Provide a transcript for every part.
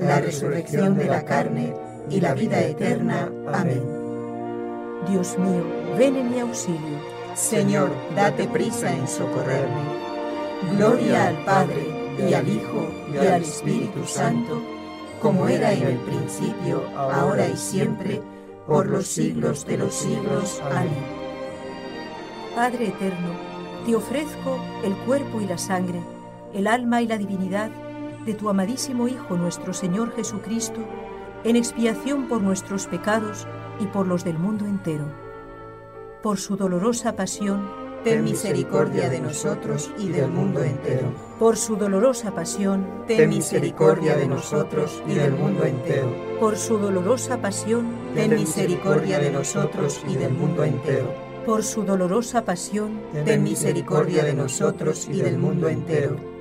la resurrección de la carne y la vida eterna. Amén. Dios mío, ven en mi auxilio. Señor, date prisa en socorrerme. Gloria al Padre, y al Hijo, y al Espíritu Santo, como era en el principio, ahora y siempre, por los siglos de los siglos. Amén. Padre eterno, te ofrezco el cuerpo y la sangre, el alma y la divinidad de tu amadísimo Hijo nuestro Señor Jesucristo, en expiación por nuestros pecados y por los del mundo entero. Por su dolorosa pasión, ten misericordia de nosotros y del mundo entero. Por su dolorosa pasión, ten misericordia de nosotros y del mundo entero. Por su dolorosa pasión, ten misericordia de nosotros y del mundo entero. Por su dolorosa pasión, ten misericordia de nosotros y del mundo entero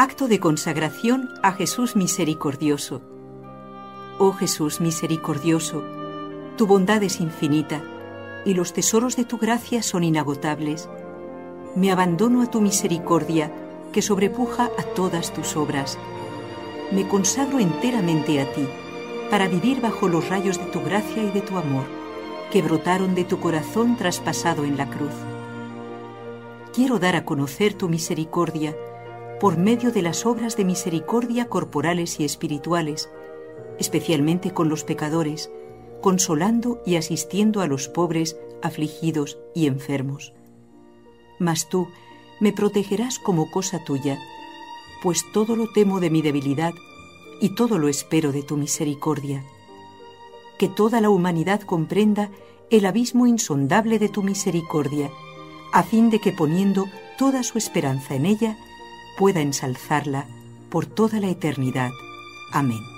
Acto de consagración a Jesús misericordioso. Oh Jesús misericordioso, tu bondad es infinita y los tesoros de tu gracia son inagotables. Me abandono a tu misericordia que sobrepuja a todas tus obras. Me consagro enteramente a ti para vivir bajo los rayos de tu gracia y de tu amor, que brotaron de tu corazón traspasado en la cruz. Quiero dar a conocer tu misericordia por medio de las obras de misericordia corporales y espirituales, especialmente con los pecadores, consolando y asistiendo a los pobres, afligidos y enfermos. Mas tú me protegerás como cosa tuya, pues todo lo temo de mi debilidad y todo lo espero de tu misericordia. Que toda la humanidad comprenda el abismo insondable de tu misericordia, a fin de que poniendo toda su esperanza en ella, pueda ensalzarla por toda la eternidad. Amén.